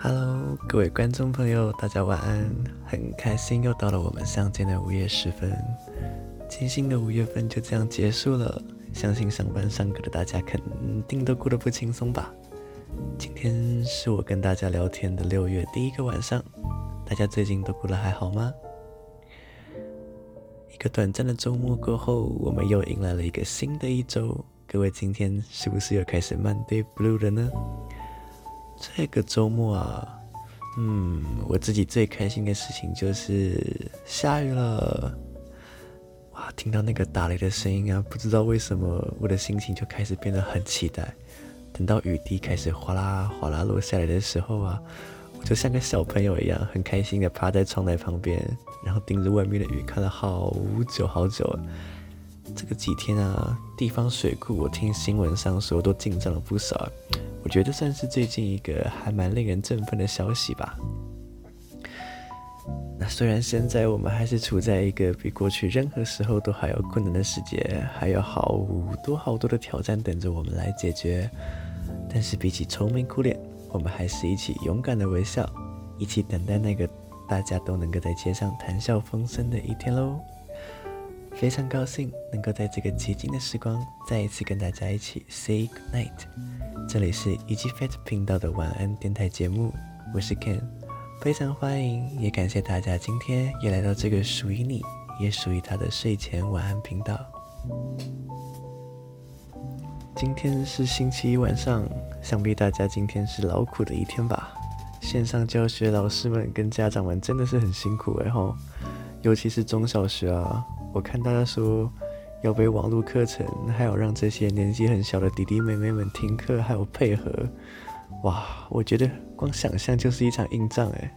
Hello，各位观众朋友，大家晚安！很开心又到了我们相见的午夜时分，艰辛的五月份就这样结束了。相信上班上课的大家肯定都过得不轻松吧？今天是我跟大家聊天的六月第一个晚上，大家最近都过得还好吗？一个短暂的周末过后，我们又迎来了一个新的一周。各位今天是不是又开始 Monday Blue 了呢？这个周末啊，嗯，我自己最开心的事情就是下雨了。哇，听到那个打雷的声音啊，不知道为什么我的心情就开始变得很期待。等到雨滴开始哗啦哗啦落下来的时候啊，我就像个小朋友一样，很开心的趴在窗台旁边，然后盯着外面的雨看了好久好久。这个几天啊，地方水库我听新闻上说都进账了不少。我觉得算是最近一个还蛮令人振奋的消息吧。那虽然现在我们还是处在一个比过去任何时候都还要困难的世界，还有好多好多的挑战等着我们来解决，但是比起愁眉苦脸，我们还是一起勇敢的微笑，一起等待那个大家都能够在街上谈笑风生的一天喽。非常高兴能够在这个寂静的时光再一次跟大家一起 say good night。这里是 EGFAT 频道的晚安电台节目，我是 Ken，非常欢迎，也感谢大家今天也来到这个属于你，也属于他的睡前晚安频道。今天是星期一晚上，想必大家今天是劳苦的一天吧？线上教学老师们跟家长们真的是很辛苦哎吼，尤其是中小学啊。我看大家说要背网络课程，还有让这些年纪很小的弟弟妹妹们听课，还有配合，哇！我觉得光想象就是一场硬仗哎。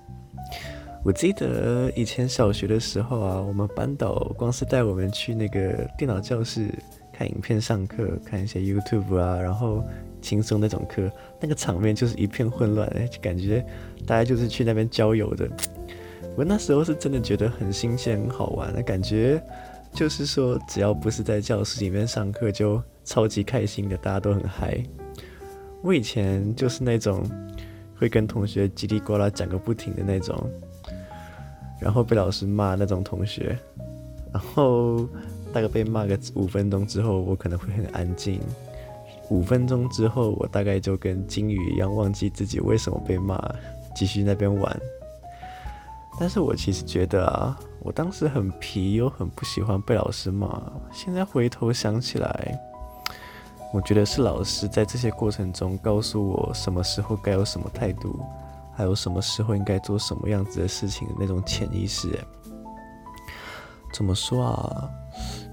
我记得以前小学的时候啊，我们班导光是带我们去那个电脑教室看影片上课，看一些 YouTube 啊，然后轻松那种课，那个场面就是一片混乱哎，感觉大家就是去那边郊游的。我那时候是真的觉得很新鲜、很好玩的感觉，就是说只要不是在教室里面上课，就超级开心的，大家都很嗨。我以前就是那种会跟同学叽里呱啦讲个不停的那种，然后被老师骂那种同学，然后大概被骂个五分钟之后，我可能会很安静。五分钟之后，我大概就跟金鱼一样，忘记自己为什么被骂，继续那边玩。但是我其实觉得啊，我当时很皮，又很不喜欢被老师骂。现在回头想起来，我觉得是老师在这些过程中告诉我什么时候该有什么态度，还有什么时候应该做什么样子的事情的那种潜意识。怎么说啊？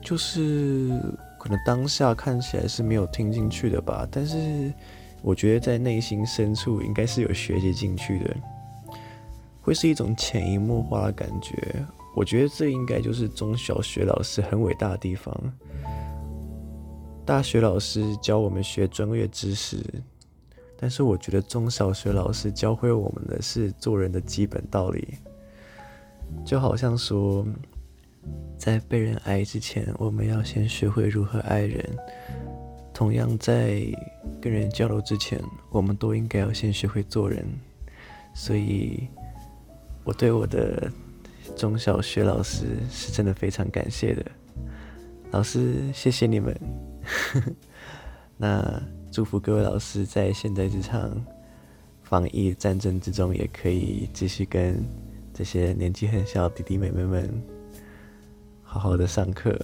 就是可能当下看起来是没有听进去的吧，但是我觉得在内心深处应该是有学习进去的。会是一种潜移默化的感觉，我觉得这应该就是中小学老师很伟大的地方。大学老师教我们学专业知识，但是我觉得中小学老师教会我们的是做人的基本道理。就好像说，在被人爱之前，我们要先学会如何爱人；同样，在跟人交流之前，我们都应该要先学会做人。所以。我对我的中小学老师是真的非常感谢的，老师谢谢你们。那祝福各位老师在现在这场防疫战争之中，也可以继续跟这些年纪很小弟弟妹妹们好好的上课。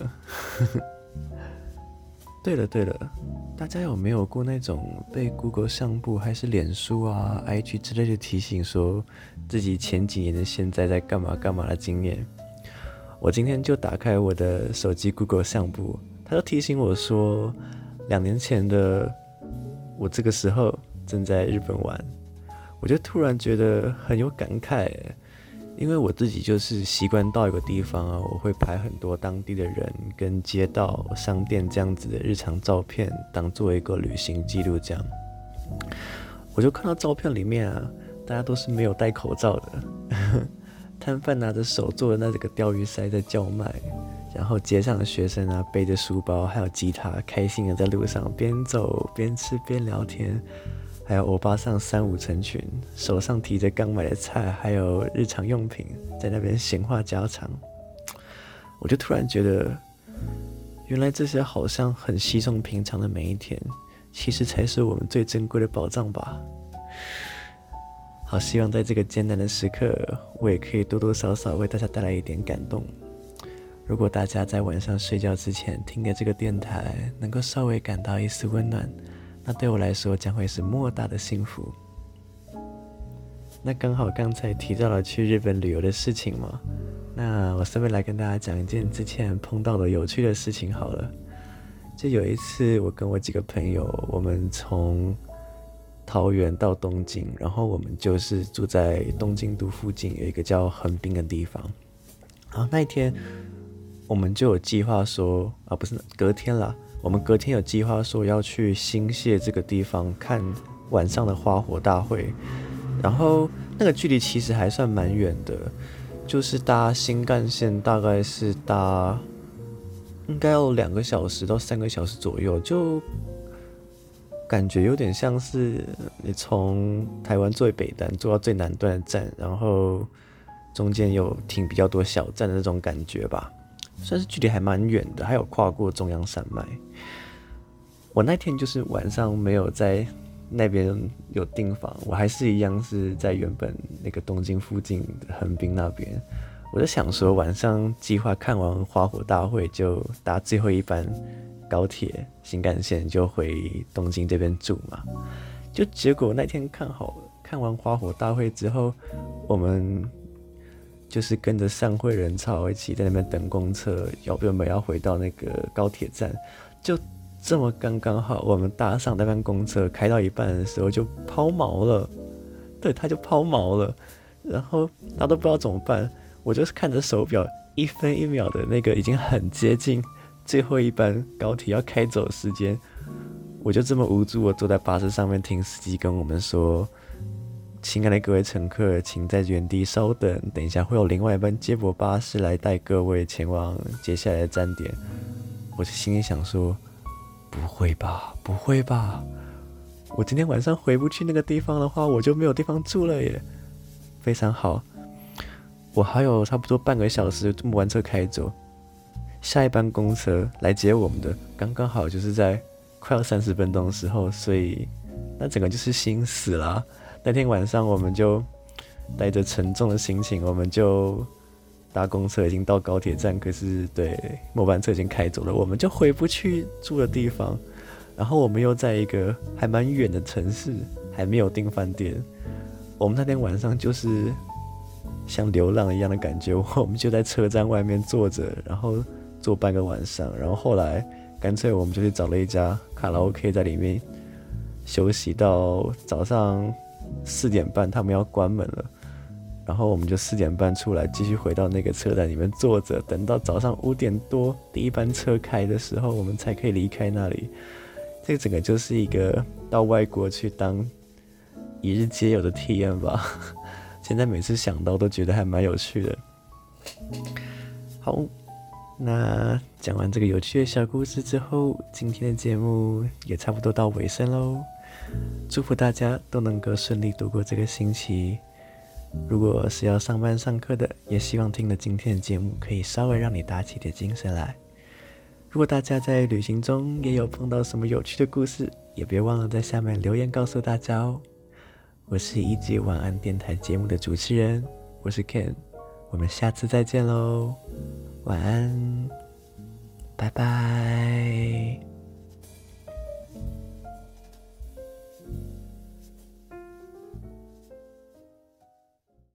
对了对了，大家有没有过那种被 Google 相簿还是脸书啊、IG 之类的提醒，说自己前几年的现在在干嘛干嘛的经验？我今天就打开我的手机 Google 相簿，它就提醒我说，两年前的我这个时候正在日本玩，我就突然觉得很有感慨。因为我自己就是习惯到一个地方啊，我会拍很多当地的人跟街道、商店这样子的日常照片，当做一个旅行记录这样。我就看到照片里面啊，大家都是没有戴口罩的，摊贩拿着手做的那几个钓鱼塞在叫卖，然后街上的学生啊背着书包还有吉他，开心的在路上边走边吃边聊天，还有欧巴桑三五成群，手上提着刚买的菜，还有日常用品，在那边闲话家常。我就突然觉得，原来这些好像很稀松平常的每一天，其实才是我们最珍贵的宝藏吧。好，希望在这个艰难的时刻，我也可以多多少少为大家带来一点感动。如果大家在晚上睡觉之前听的这个电台，能够稍微感到一丝温暖。那对我来说将会是莫大的幸福。那刚好刚才提到了去日本旅游的事情嘛，那我顺便来跟大家讲一件之前碰到的有趣的事情好了。就有一次，我跟我几个朋友，我们从桃园到东京，然后我们就是住在东京都附近有一个叫横滨的地方。然后那一天，我们就有计划说，啊，不是隔天了。我们隔天有计划说要去新泻这个地方看晚上的花火大会，然后那个距离其实还算蛮远的，就是搭新干线大概是搭应该要两个小时到三个小时左右，就感觉有点像是你从台湾最北端坐到最南端的站，然后中间有停比较多小站的那种感觉吧。算是距离还蛮远的，还有跨过中央山脉。我那天就是晚上没有在那边有订房，我还是一样是在原本那个东京附近的横滨那边。我就想说晚上计划看完花火大会就搭最后一班高铁新干线就回东京这边住嘛。就结果那天看好看完花火大会之后，我们。就是跟着上会人潮一起在那边等公车，要不要回到那个高铁站？就这么刚刚好，我们搭上那班公车，开到一半的时候就抛锚了。对，它就抛锚了，然后大家都不知道怎么办。我就是看着手表，一分一秒的那个已经很接近最后一班高铁要开走时间，我就这么无助，我坐在巴士上面听司机跟我们说。亲爱的各位乘客，请在原地稍等，等一下会有另外一班接驳巴士来带各位前往接下来的站点。我心里想说，不会吧，不会吧，我今天晚上回不去那个地方的话，我就没有地方住了耶。非常好，我还有差不多半个小时这么完车开走，下一班公车来接我们的，刚刚好就是在快要三十分钟的时候，所以那整个就是心死了。那天晚上，我们就带着沉重的心情，我们就搭公车，已经到高铁站，可是对末班车已经开走了，我们就回不去住的地方。然后我们又在一个还蛮远的城市，还没有订饭店。我们那天晚上就是像流浪一样的感觉，我们就在车站外面坐着，然后坐半个晚上。然后后来干脆我们就去找了一家卡拉 OK，在里面休息到早上。四点半，他们要关门了，然后我们就四点半出来，继续回到那个车站里面坐着，等到早上五点多第一班车开的时候，我们才可以离开那里。这整个就是一个到外国去当一日街友的体验吧。现在每次想到都觉得还蛮有趣的。好，那讲完这个有趣的小故事之后，今天的节目也差不多到尾声喽。祝福大家都能够顺利度过这个星期。如果是要上班上课的，也希望听了今天的节目可以稍微让你打起点精神来。如果大家在旅行中也有碰到什么有趣的故事，也别忘了在下面留言告诉大家哦。我是一级晚安电台节目的主持人，我是 Ken，我们下次再见喽，晚安，拜拜。